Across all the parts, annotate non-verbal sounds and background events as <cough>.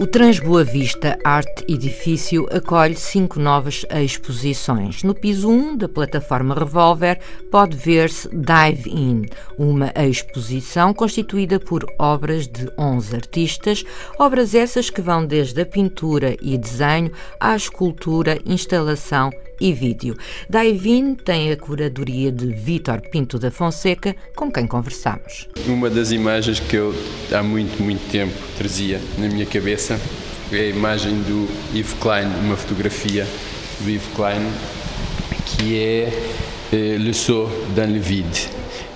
O Transboa Vista Arte Edifício acolhe cinco novas exposições. No piso 1 da plataforma Revolver pode ver-se Dive In, uma exposição constituída por obras de 11 artistas, obras essas que vão desde a pintura e desenho à escultura, instalação e vídeo. Daivin tem a curadoria de Vítor Pinto da Fonseca, com quem conversamos. Uma das imagens que eu há muito, muito tempo trazia na minha cabeça é a imagem do Yves Klein, uma fotografia do Yves Klein, que é eh, Le Saut dans le Vide,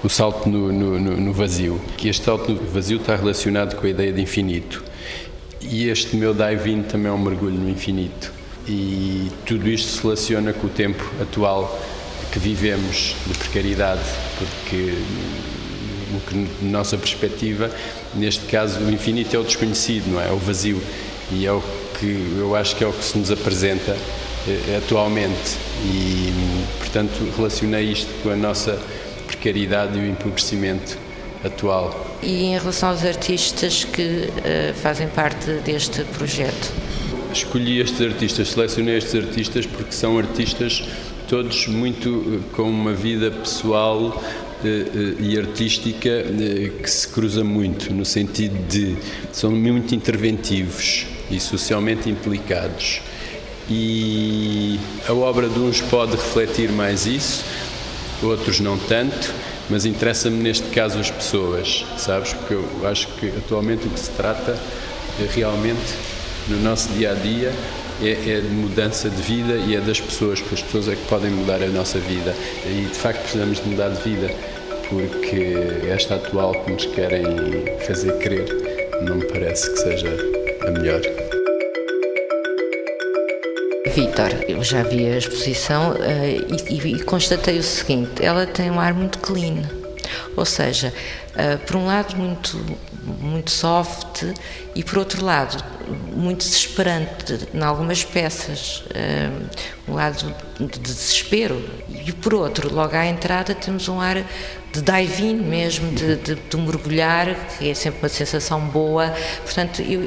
o salto no, no, no vazio. Que este salto no vazio está relacionado com a ideia de infinito. E este meu dive-in também é um mergulho no infinito e tudo isto se relaciona com o tempo atual que vivemos de precariedade, porque o que, na nossa perspectiva, neste caso, o infinito é o desconhecido, não é? É o vazio e é o que eu acho que é o que se nos apresenta eh, atualmente e, portanto, relacionei isto com a nossa precariedade e o empobrecimento atual. E em relação aos artistas que uh, fazem parte deste projeto? escolhi estes artistas, selecionei estes artistas porque são artistas todos muito eh, com uma vida pessoal eh, eh, e artística que se cruza muito, no sentido de são muito interventivos e socialmente implicados. E a obra de uns pode refletir mais isso, outros não tanto, mas interessa-me neste caso as pessoas, sabes? Porque eu acho que atualmente o que se trata é realmente no nosso dia a dia é, é, de mudança de vida e é das pessoas, porque as pessoas é que podem mudar a nossa vida. E de facto precisamos de mudar de vida, porque esta atual que nos querem fazer crer não me parece que seja a melhor. Vitor, eu já vi a exposição uh, e, e, e constatei o seguinte: ela tem um ar muito clean. Ou seja, uh, por um lado muito muito soft e por outro lado muito desesperante em algumas peças um lado de desespero e por outro logo à entrada temos um ar de dive-in mesmo, de, de, de, mergulhar, que é sempre uma sensação boa. Portanto, eu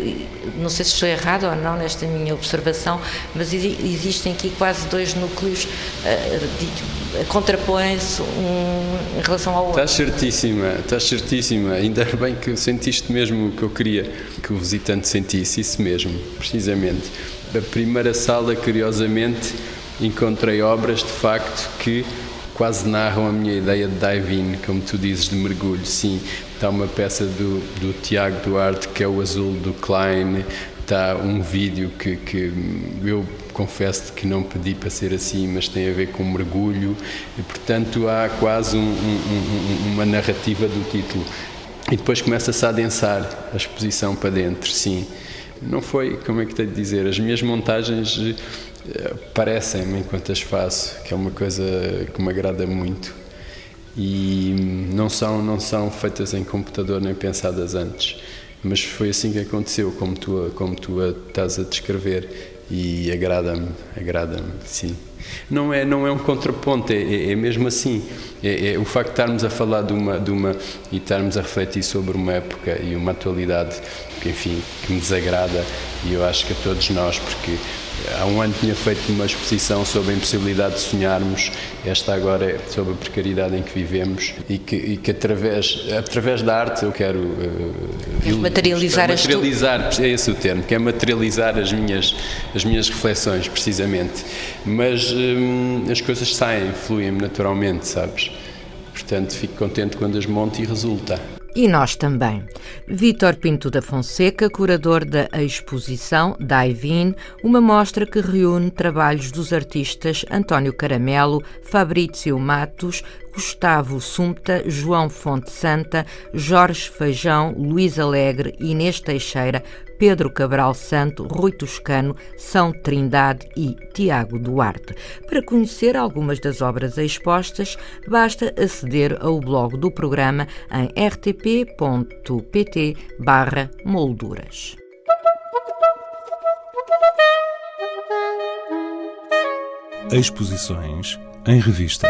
não sei se estou errado ou não nesta minha observação, mas existem aqui quase dois núcleos, uh, contrapõem-se um em relação ao outro. Estás certíssima, estás certíssima. Ainda <laughs> bem que sentiste mesmo o que eu queria que o visitante sentisse, isso mesmo, precisamente. A primeira sala, curiosamente, encontrei obras de facto que quase narram a minha ideia de dive-in, como tu dizes, de mergulho. Sim, está uma peça do, do Tiago Duarte, que é o azul do Klein, está um vídeo que, que eu confesso que não pedi para ser assim, mas tem a ver com mergulho, e portanto há quase um, um, uma narrativa do título. E depois começa-se a adensar a exposição para dentro, sim. Não foi, como é que tenho de dizer, as minhas montagens eh, parecem-me enquanto as faço, que é uma coisa que me agrada muito. E não são, não são feitas em computador nem pensadas antes, mas foi assim que aconteceu, como tu, como tu a estás a descrever, e agrada-me, agrada-me, sim. Não é, não é um contraponto, é, é, é mesmo assim. É, é, o facto de estarmos a falar de uma, de uma e estarmos a refletir sobre uma época e uma atualidade que, enfim, que me desagrada e eu acho que a todos nós, porque Há um ano tinha feito uma exposição sobre a impossibilidade de sonharmos, esta agora é sobre a precariedade em que vivemos e que, e que através, através da arte eu quero uh, materializar, materializar é esse o termo, que é materializar as minhas, as minhas reflexões, precisamente. Mas hum, as coisas saem, fluem naturalmente, sabes? Portanto, fico contente quando as monto e resulta. E nós também. Vítor Pinto da Fonseca, curador da exposição Dive uma mostra que reúne trabalhos dos artistas António Caramelo, Fabrício Matos, Gustavo Sumta, João Fonte Santa, Jorge Feijão, Luís Alegre, Inês Teixeira, Pedro Cabral Santo, Rui Toscano, São Trindade e Tiago Duarte. Para conhecer algumas das obras expostas, basta aceder ao blog do programa em rtp.pt/molduras. Exposições em revista.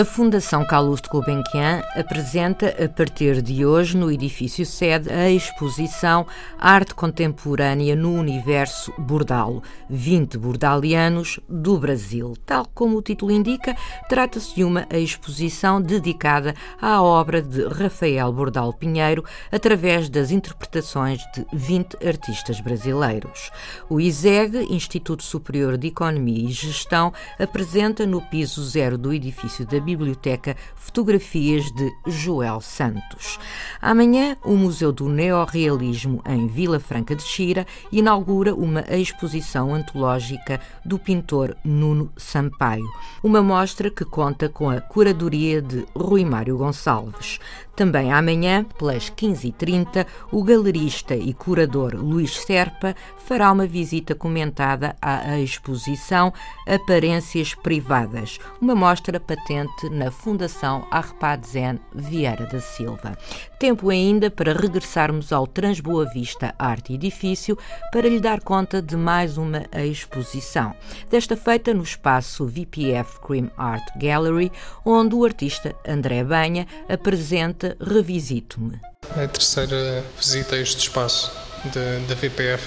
A Fundação Calouste Gulbenkian apresenta a partir de hoje no edifício sede a exposição Arte Contemporânea no Universo Bordalo, 20 bordalianos do Brasil. Tal como o título indica, trata-se de uma exposição dedicada à obra de Rafael Bordalo Pinheiro através das interpretações de 20 artistas brasileiros. O ISEG, Instituto Superior de Economia e Gestão, apresenta no piso zero do edifício da biblioteca fotografias de Joel Santos. Amanhã, o Museu do Neorrealismo em Vila Franca de Xira inaugura uma exposição antológica do pintor Nuno Sampaio, uma mostra que conta com a curadoria de Rui Mário Gonçalves. Também amanhã, pelas 15h30, o galerista e curador Luís Serpa fará uma visita comentada à exposição Aparências Privadas, uma mostra patente na Fundação Arpadzen Vieira da Silva. Tempo ainda para regressarmos ao Transboa Vista Arte Edifício para lhe dar conta de mais uma exposição. Desta feita no espaço VPF Cream Art Gallery, onde o artista André Banha apresenta Revisito-me. A terceira visita a este espaço da VPF.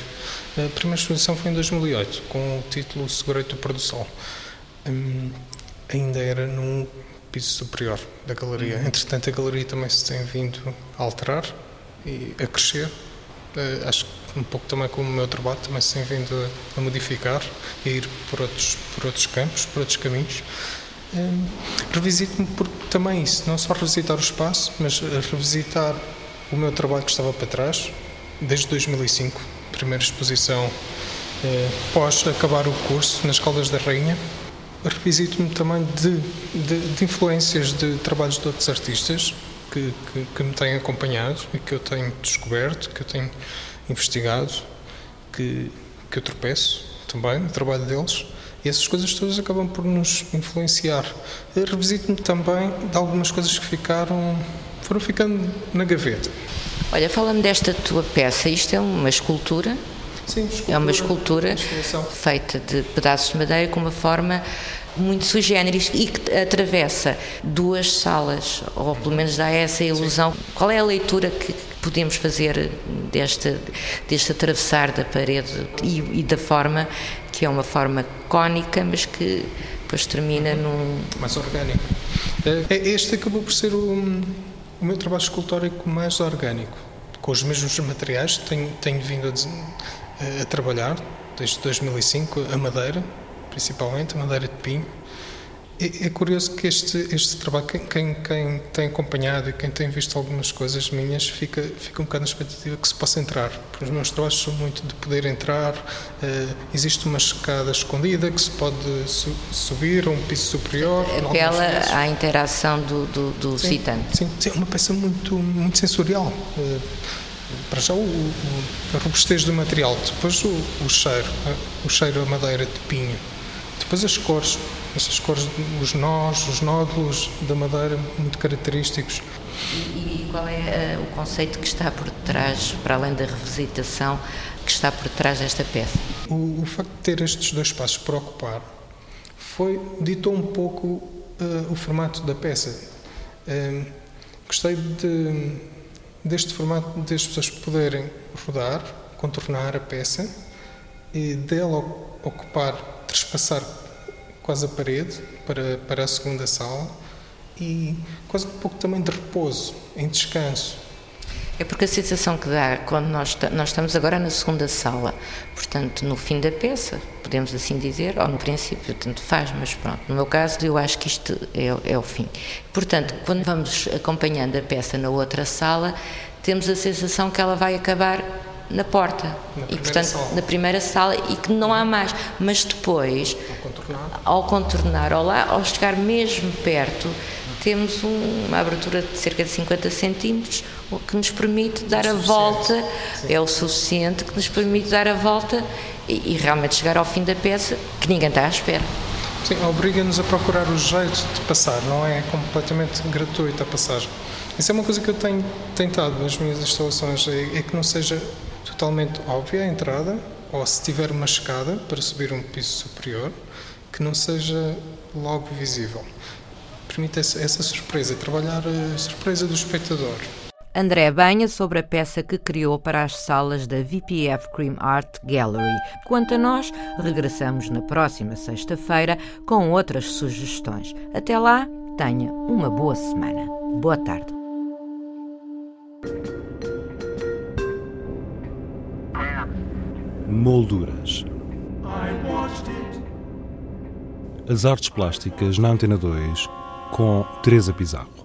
A primeira exposição foi em 2008, com o título Segurei-te o Pôr do Sol. Hum, ainda era num piso superior da galeria. Uhum. Entretanto, a galeria também se tem vindo a alterar e a crescer. Uh, acho que um pouco também como o meu trabalho também se tem vindo a, a modificar e a ir por outros, por outros campos, por outros caminhos. Hum, revisito-me por também isso, não só revisitar o espaço, mas revisitar o meu trabalho que estava para trás, desde 2005, primeira exposição eh, pós acabar o curso nas Caldas da Rainha. Revisito-me também de, de, de, influências de trabalhos de outros artistas que, que, que, me têm acompanhado e que eu tenho descoberto, que eu tenho investigado, que, que eu tropeço também no trabalho deles. E essas coisas todas acabam por nos influenciar. Revisito-me também de algumas coisas que ficaram, foram ficando na gaveta. Olha, fala-me desta tua peça. Isto é uma escultura? Sim, escultura, é uma escultura feita de pedaços de madeira com uma forma muito sui generis e que atravessa duas salas, ou pelo menos dá essa ilusão. Sim. Qual é a leitura que podemos fazer deste, deste atravessar da parede e, e da forma que é uma forma cónica, mas que depois termina num. Mais orgânico. É, é, este acabou por ser o, o meu trabalho escultórico mais orgânico, com os mesmos materiais. Tenho, tenho vindo a, a trabalhar desde 2005, a madeira, principalmente, a madeira de pinho é, é, curioso que este, este trabalho, quem, quem, tem acompanhado e quem tem visto algumas coisas minhas, fica, fica um bocado na expectativa que se possa entrar. Porque os meus trabalhos são muito de poder entrar, uh, existe uma escada escondida que se pode su subir a um piso superior. Apela à interação do, do, do sim, citante. Sim, sim, é uma peça muito, muito sensorial. Uh, para já o, o, a robustez do material, depois o, o cheiro, o cheiro a madeira de pinho, depois as cores, essas cores, os nós, os nódulos da madeira muito característicos. E, e qual é uh, o conceito que está por trás, para além da revisitação, que está por trás desta peça? O, o facto de ter estes dois espaços para ocupar foi ditou um pouco uh, o formato da peça. Uh, gostei de, deste formato das pessoas poderem rodar, contornar a peça e dela ocupar, trespassar quase a parede para, para a segunda sala e quase um pouco também de repouso, em descanso. É porque a sensação que dá quando nós, nós estamos agora na segunda sala, portanto, no fim da peça, podemos assim dizer, ou no princípio, tanto faz, mas pronto, no meu caso, eu acho que isto é, é o fim. Portanto, quando vamos acompanhando a peça na outra sala, temos a sensação que ela vai acabar na porta. Na e portanto sala. na primeira sala e que não há mais. Mas depois ao contornar. ao contornar ao, lá, ao chegar mesmo perto temos um, uma abertura de cerca de 50 centímetros, o que nos permite dar a volta, Sim. é o suficiente que nos permite dar a volta e, e realmente chegar ao fim da peça que ninguém está à espera. Sim, obriga-nos a procurar o jeito de passar, não é completamente gratuita a passagem. Isso é uma coisa que eu tenho tentado nas minhas instalações, é, é que não seja totalmente óbvia a entrada, ou se tiver uma escada para subir um piso superior, que não seja logo visível. Permite essa, essa surpresa, trabalhar a surpresa do espectador. André Banha sobre a peça que criou para as salas da VPF Cream Art Gallery. Quanto a nós, regressamos na próxima sexta-feira com outras sugestões. Até lá, tenha uma boa semana. Boa tarde. Molduras. As artes plásticas na Antena 2 com Teresa Pizarro.